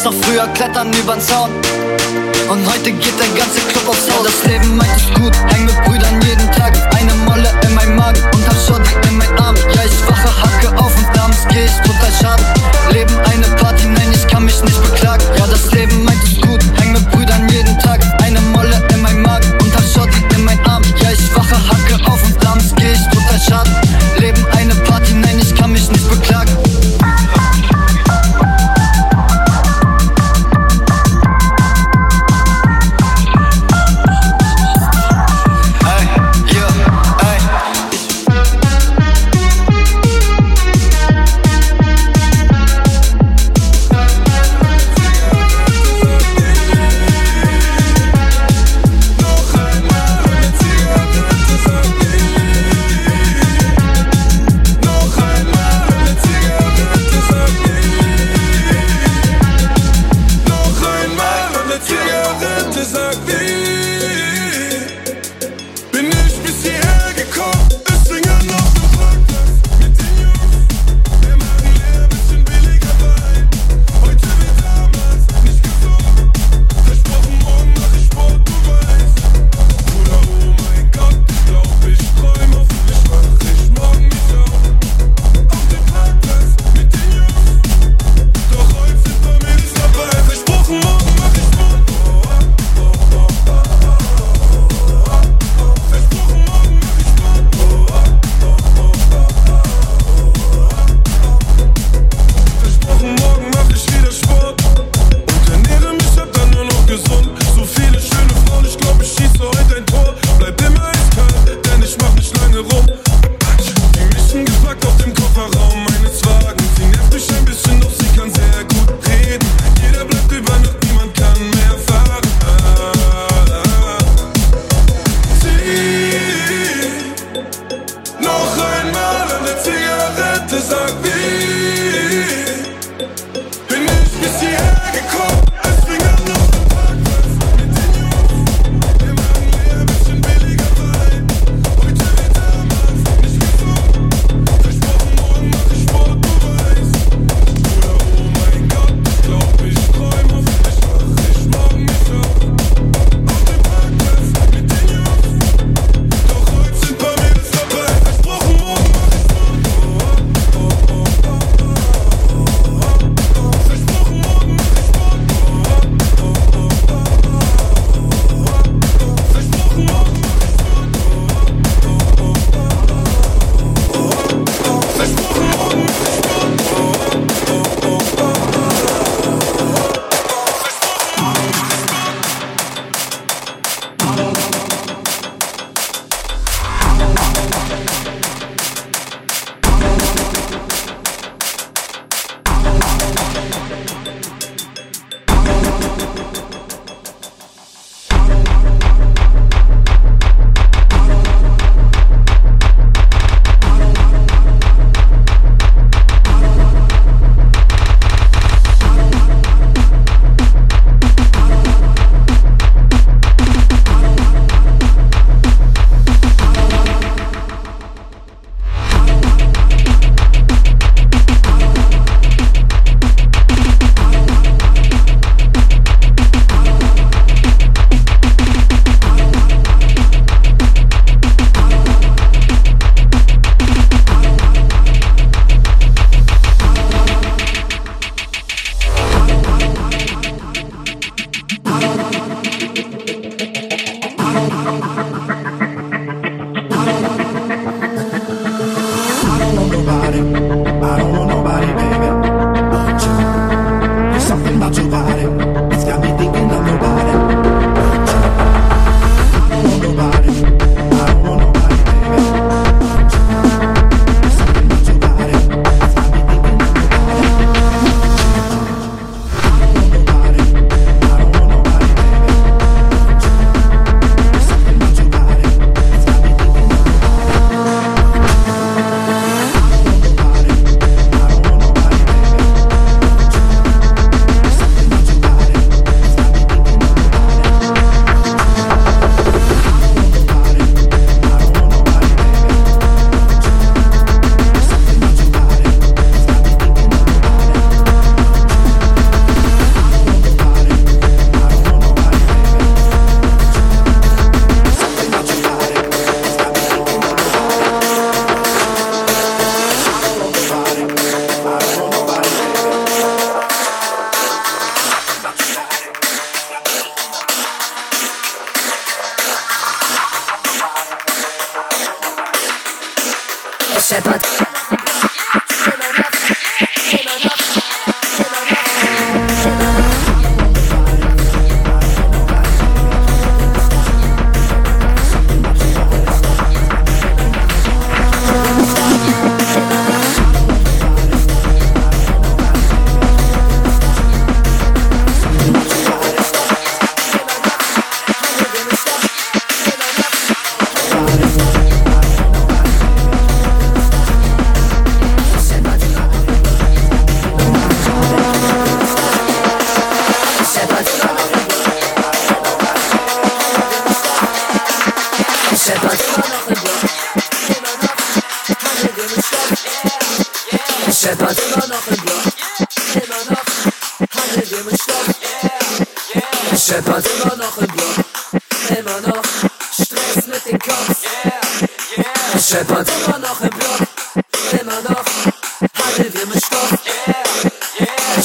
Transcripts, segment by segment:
weiß noch früher klettern übern Zaun. Und heute geht der ganze Club aufs Haus. Das Leben meint es gut, häng mit Brüdern jeden Tag. Eine Molle in meinem Magen und hab Schotty in meinen Arm. Ja, ich wache, hacke auf und abends geh ich total schaden. Leben eine Party, nein, ich kann mich nicht beklagen. Ja, das Leben meint es gut, häng mit Brüdern jeden Tag. Eine Molle in meinem Magen und hab Schotty in meinen Arm. Ja, ich wache, hacke auf und abends geh ich total schaden.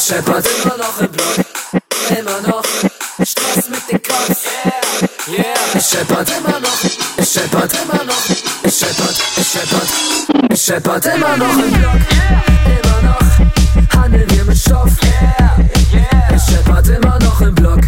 scheppert. Immer noch im Block, immer noch. Stress mit den Cops, yeah, yeah. Es scheppert. Immer noch, es scheppert. Immer noch, es scheppert, es scheppert, es scheppert. Immer noch. im Block, yeah. immer noch. Handeln wir mit Stoff, yeah, yeah. Es scheppert. Immer noch im Block.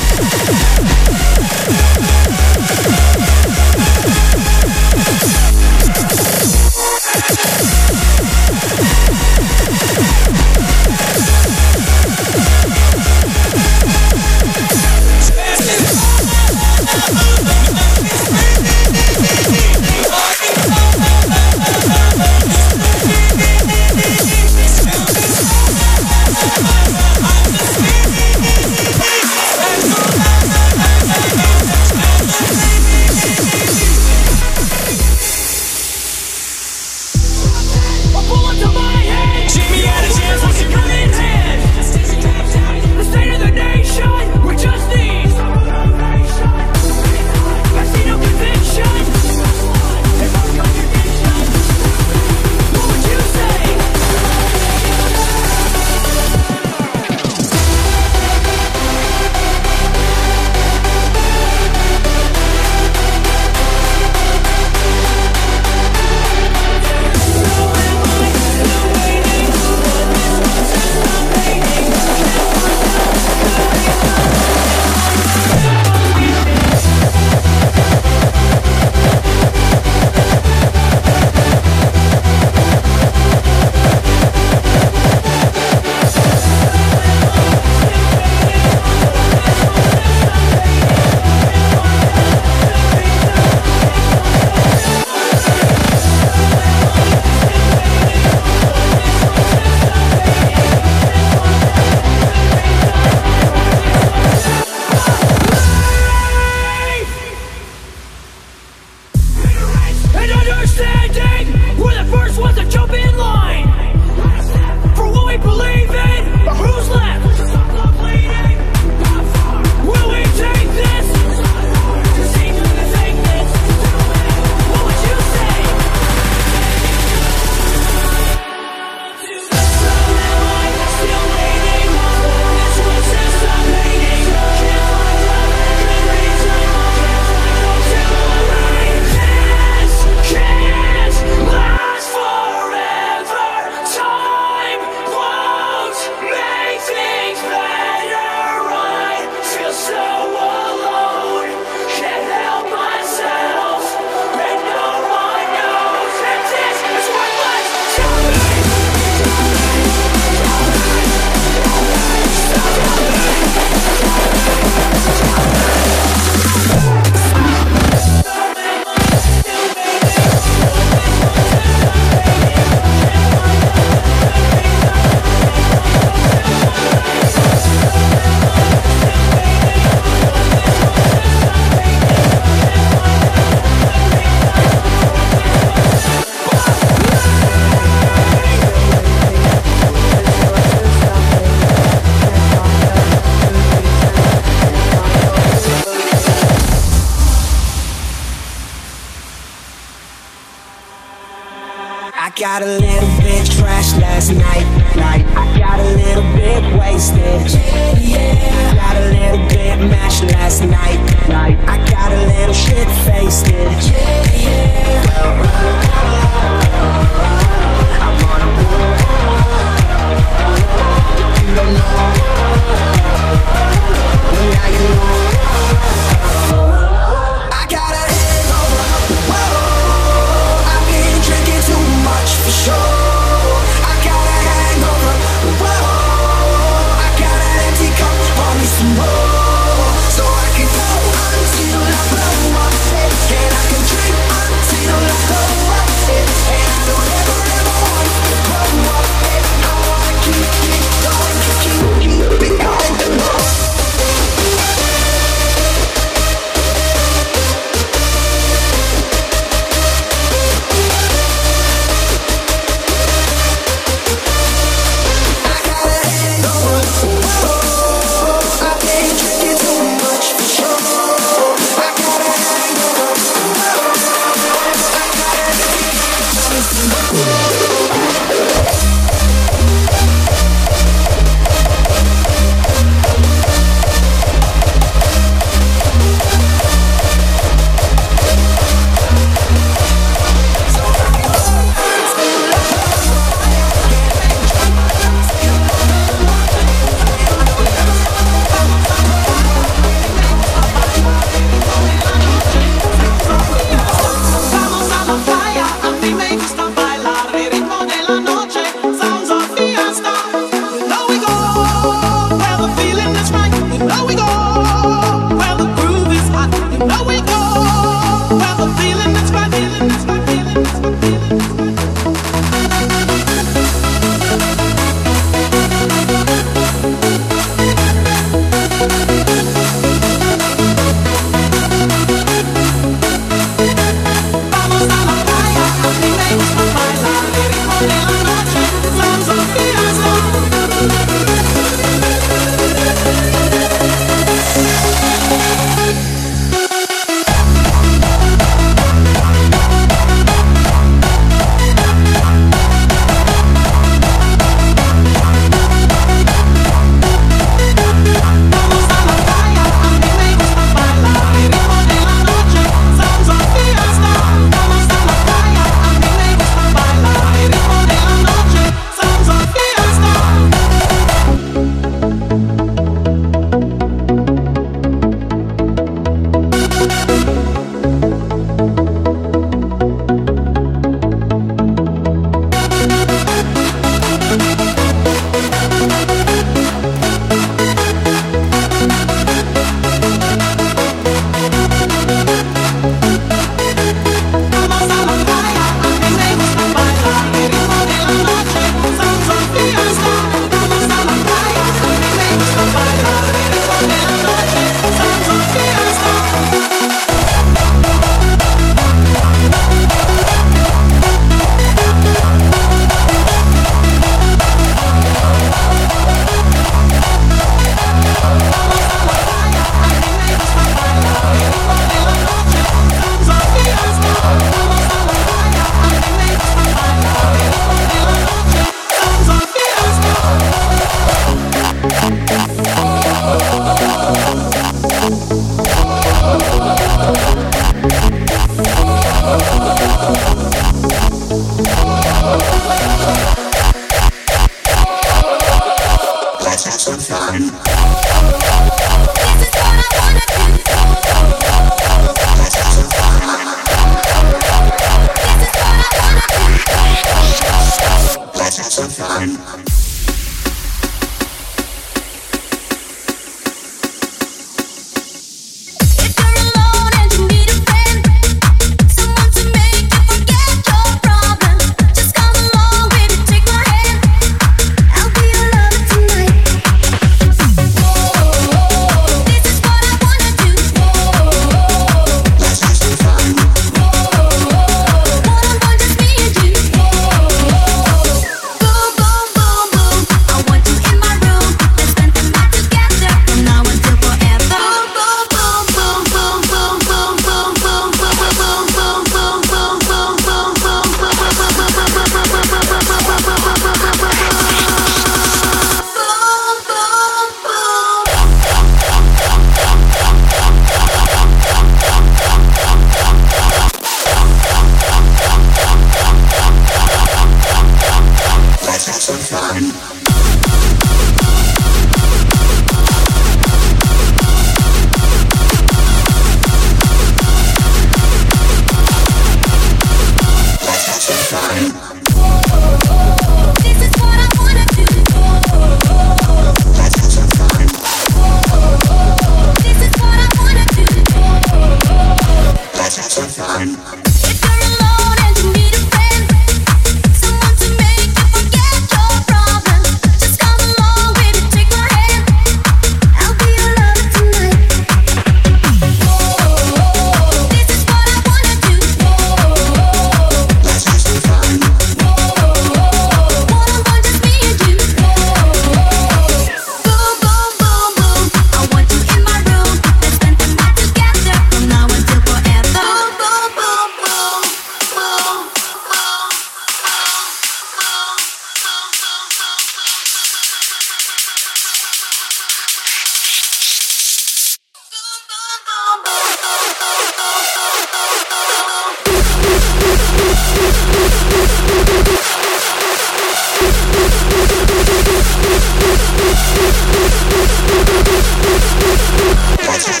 I'm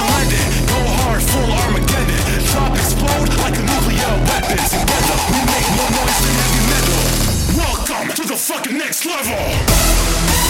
hide it. Go hard, full Armageddon. Drop, explode like a nuclear weapon. Together, we make more noise than heavy metal. Welcome to the fucking next level.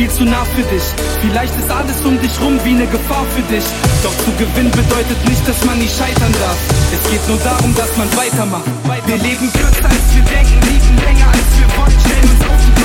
Viel zu nah für dich. Vielleicht ist alles um dich rum wie eine Gefahr für dich. Doch zu gewinnen bedeutet nicht, dass man nie scheitern darf. Es geht nur darum, dass man weitermacht. Wir leben kürzer als wir denken, liegen länger als wir wollen. Stellen uns auf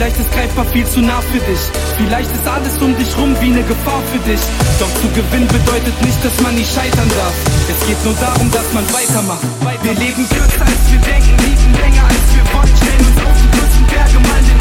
vielleicht ist greifbar viel zu nah für dich. Vielleicht ist alles um dich rum wie eine Gefahr für dich. Doch zu gewinnen bedeutet nicht, dass man nie scheitern darf. Es geht nur darum, dass man weitermacht. Wir leben kürzer als wir denken, liegen länger als wir wollen. Stellen uns auf die Berge, malen den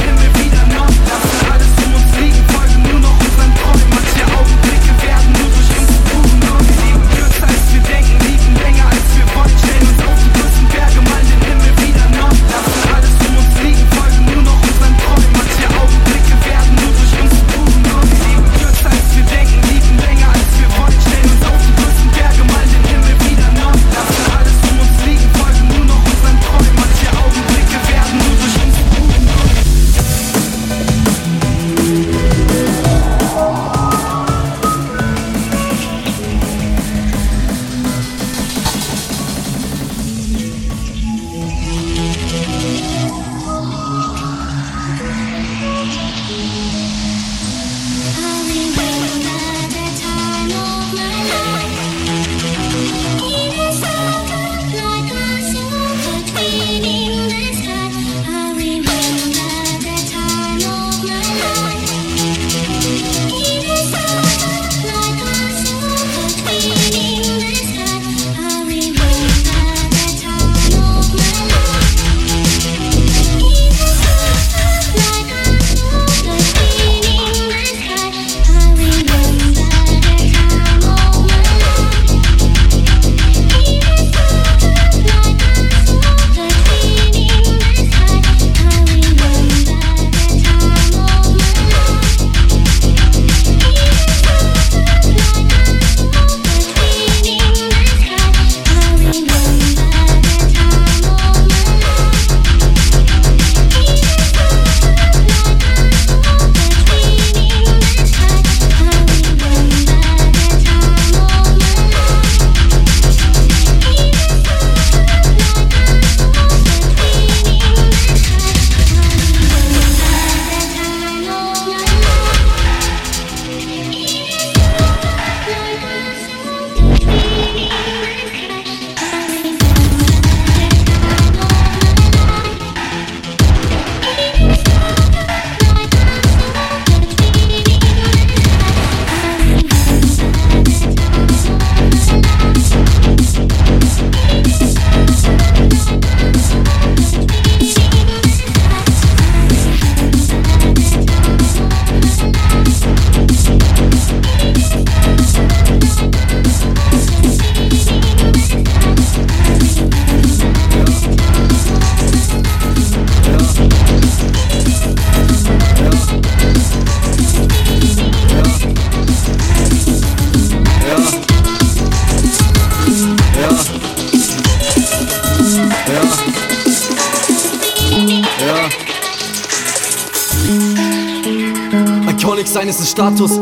Status.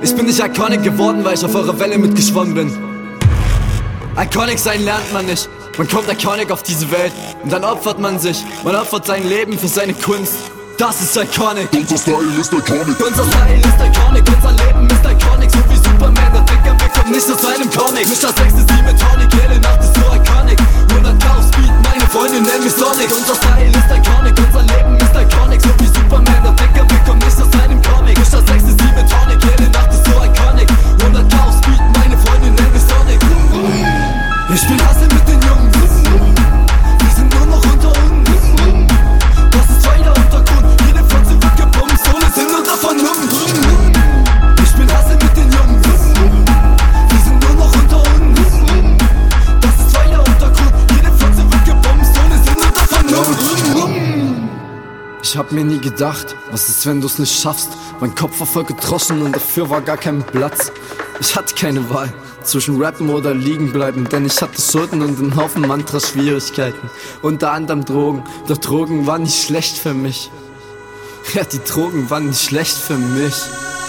Ich bin nicht iconic geworden, weil ich auf eurer Welle mitgeschwommen bin. Iconic sein lernt man nicht. Man kommt iconic auf diese Welt und dann opfert man sich. Man opfert sein Leben für seine Kunst. Das ist iconic. Unser Style ist iconic. Unser Style ist iconic, unser Leben ist iconic, so wie Superman, der Dicker wegkommt nicht aus seinem Comic. Mischer Sex ist die mit Tonic, jede Nacht ist so iconic. 100k auf Speed, Freundin nennt mich Sonic. Unser Style ist iconic, unser Leben ist iconic. So wie Superman, der Decker, wir kommen nicht aus einem Comic. Ich das 6 ist die mit Tonic, jede Nacht ist so iconic. 100k auf Speed, meine Freundin nennt mich Sonic. Ich bin hab mir nie gedacht, was ist, wenn du's nicht schaffst? Mein Kopf war voll getroschen und dafür war gar kein Platz. Ich hatte keine Wahl zwischen Rappen oder liegen bleiben, denn ich hatte Schulden und einen Haufen Mantra-Schwierigkeiten. Unter anderem Drogen, doch Drogen waren nicht schlecht für mich. Ja, die Drogen waren nicht schlecht für mich.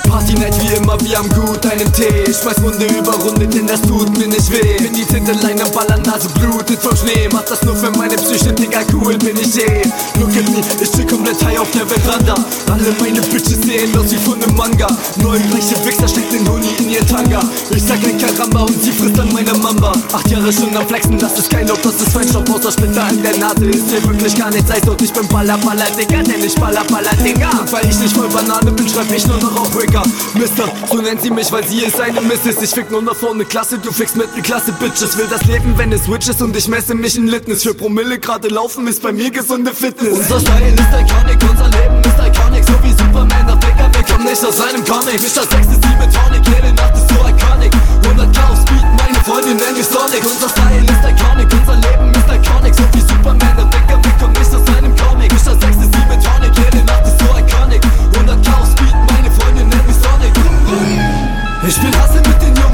Party nett wie immer, wir haben gut einen Tee. Ich schmeiß Runde über Runde, denn das tut mir nicht weh. Bin die Tintenlein am Ballern, Nase blutet vom Schnee. Mach das nur für meine Psyche, Digga, cool bin ich eh. Look at me, ich chill komplett high auf der Veranda. Alle meine Bitches sehen aus wie von nem Manga. Neue reiche Wichser steckt den Huni in ihr Tanga. Ich sag ein Karamba und sie frisst an meiner Mamba. Acht Jahre schon am Flexen, das ist kein Lob, das ist Feinstaub außer Splitter an der Nase. Ist hier wirklich gar nichts, heißt und ich bin Baller, Baller, Digga, denn ich Baller, Baller, Digga. Und weil ich nicht voll Banane bin, schreib ich nur noch auf Wicker. Mister, so nennt sie mich, weil sie ist eine Misses. Ich fick nur nach vorne Klasse, du fickst Mittelklasse, Bitches. Will das Leben, wenn es Switch ist und ich messe mich in Litness. Für Promille gerade laufen ist bei mir gesunde Fitness. Unser Style ist iconic, unser Leben ist iconic. So wie Superman auf Decker, wir kommen nicht aus einem Comic. Das sechste Team mit Tonic, jede Nacht ist so iconic. 100k auf Speed, meine Freundin nennt mich Sonic. Unser Style ist iconic, unser Leben ist iconic. So wie Superman auf Decker, wir kommen Ich bin Hassel mit den Jungen.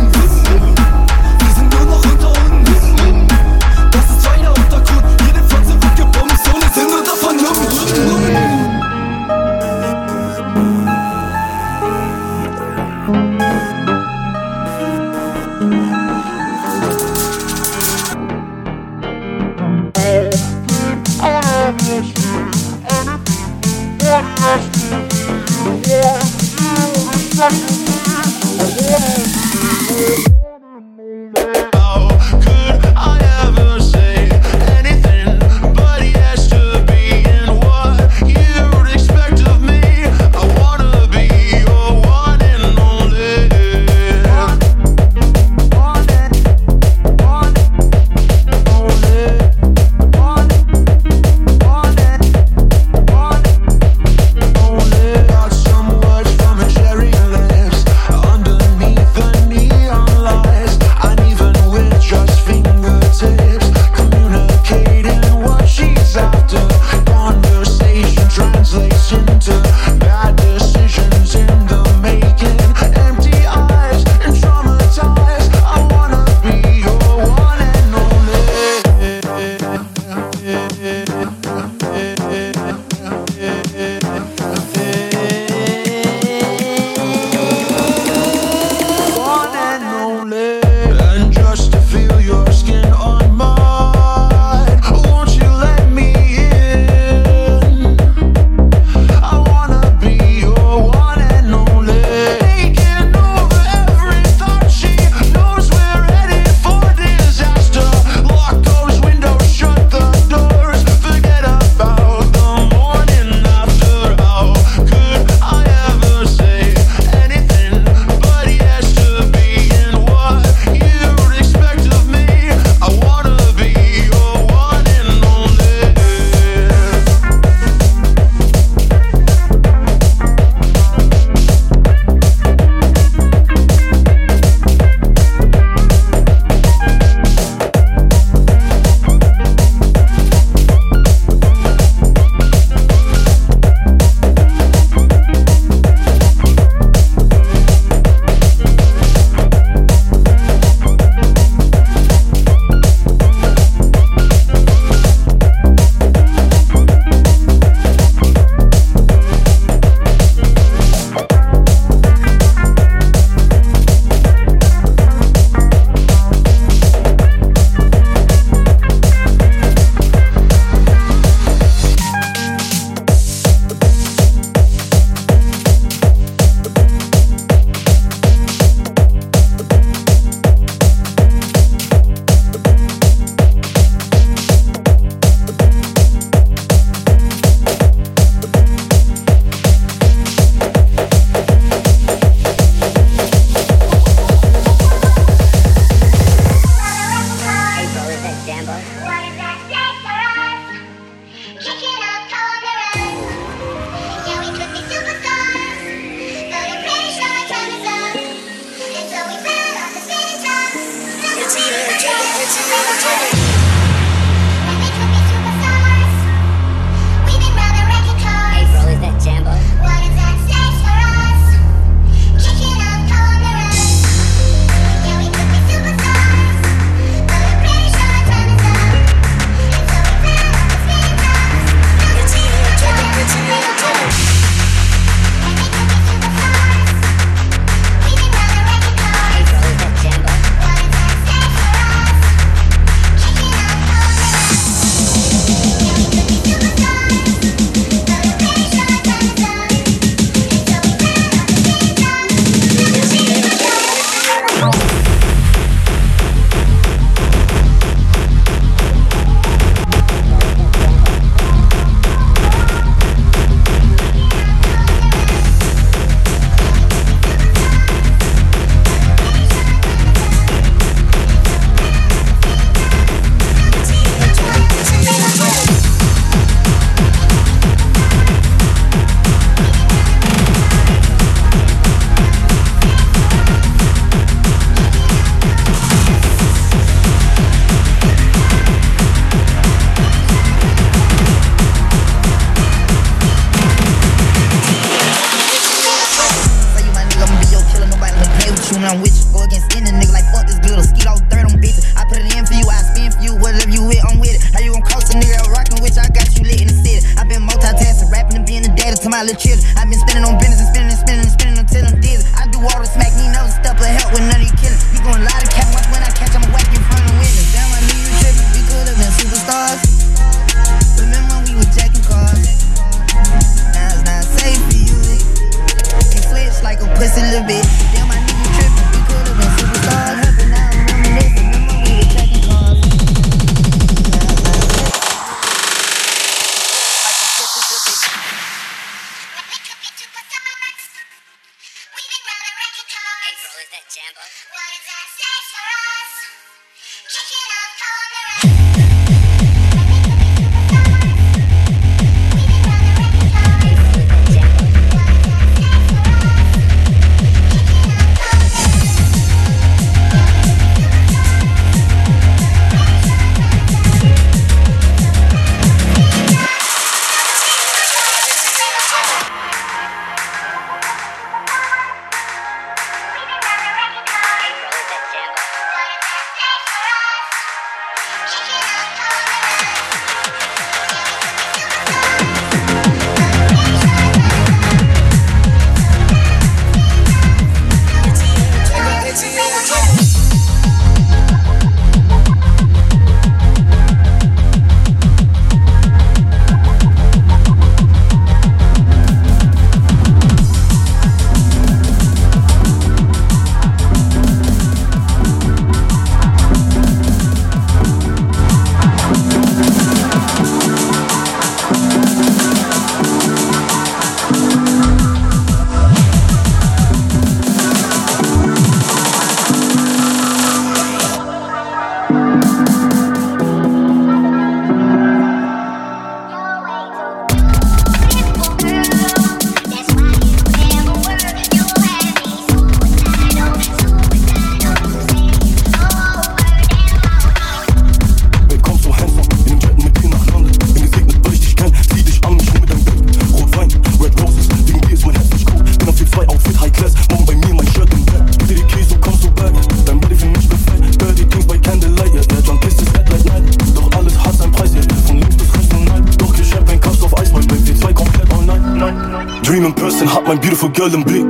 beautiful girl in blue.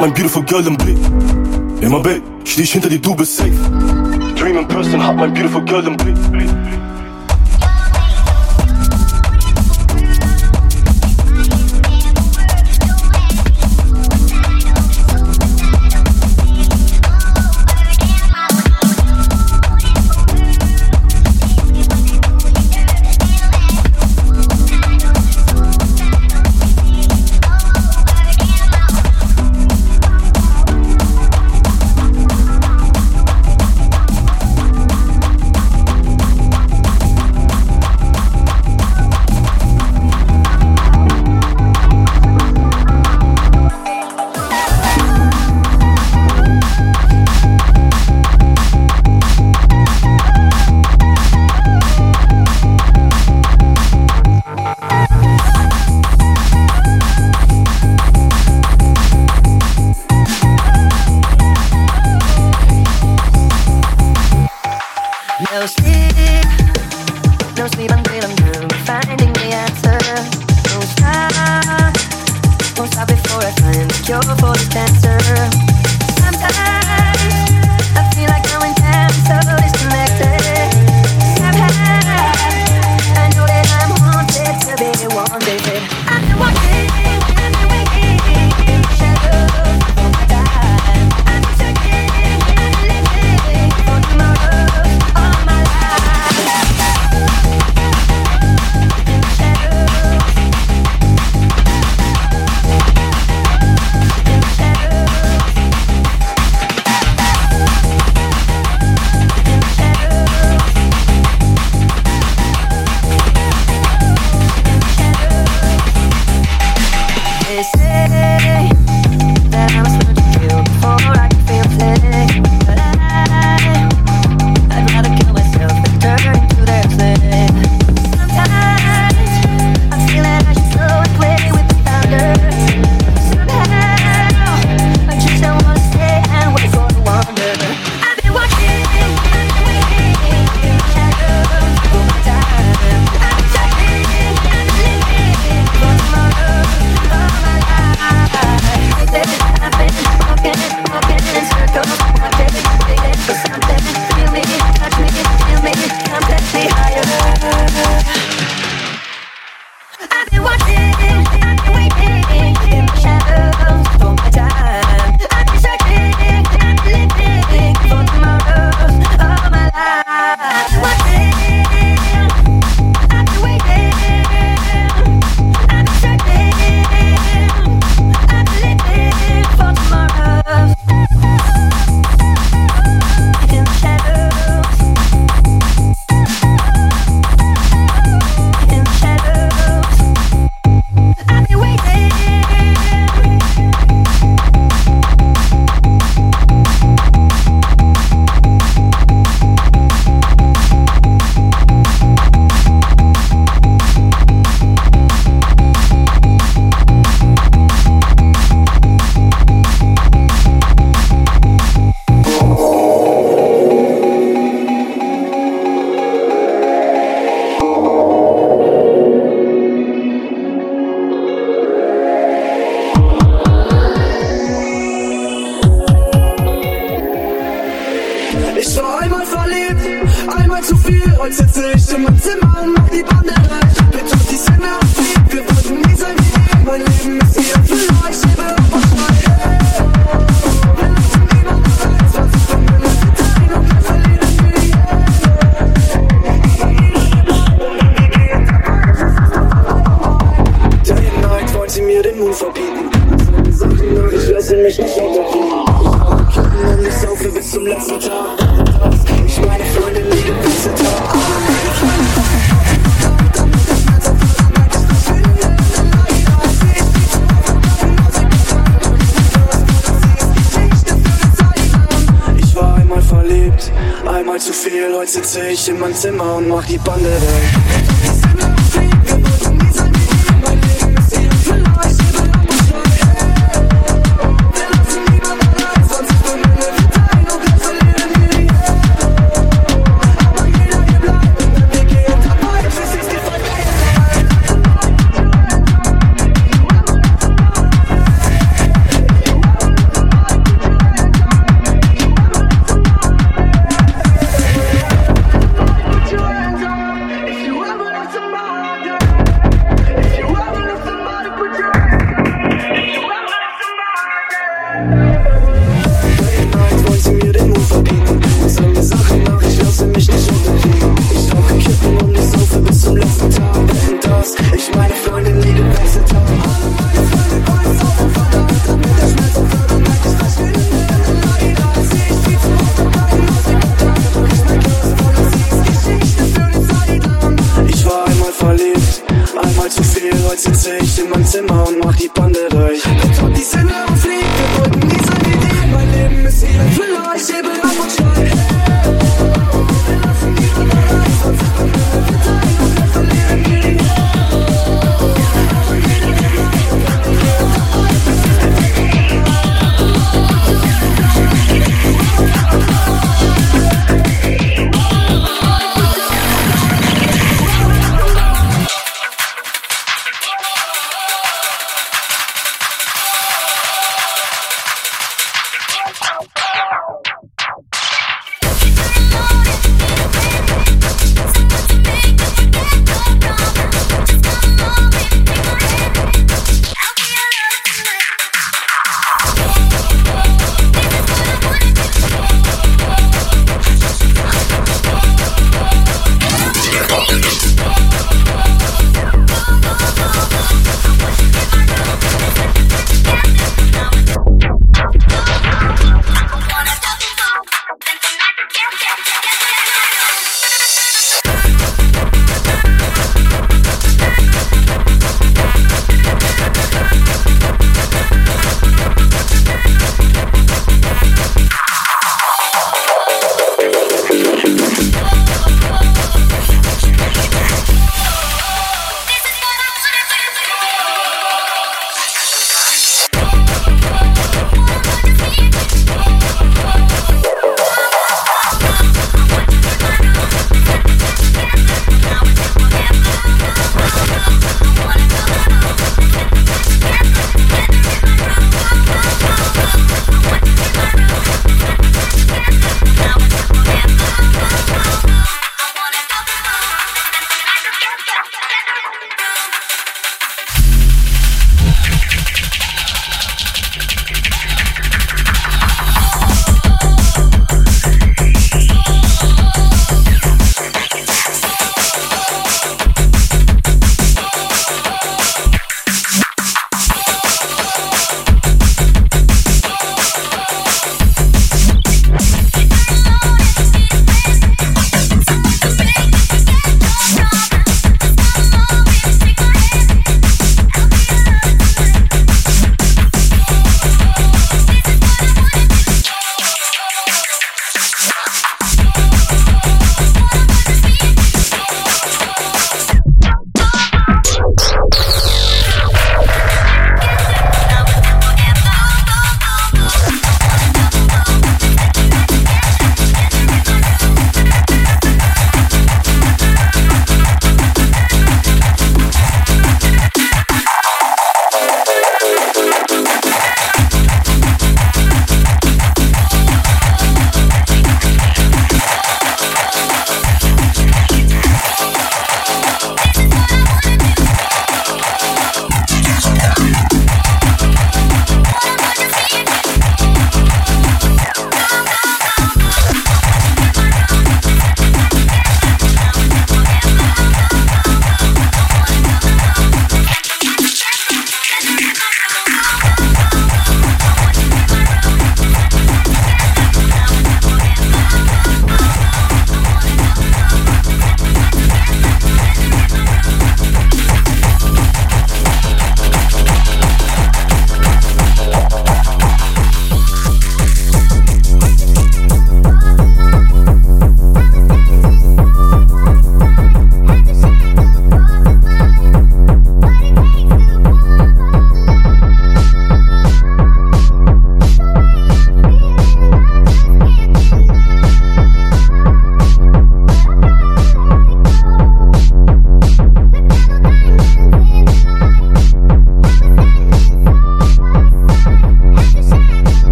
My beautiful girl een blik. In my bed, stehe ich hinter die, du bist safe. Dream in person, hab My beautiful girl een blik.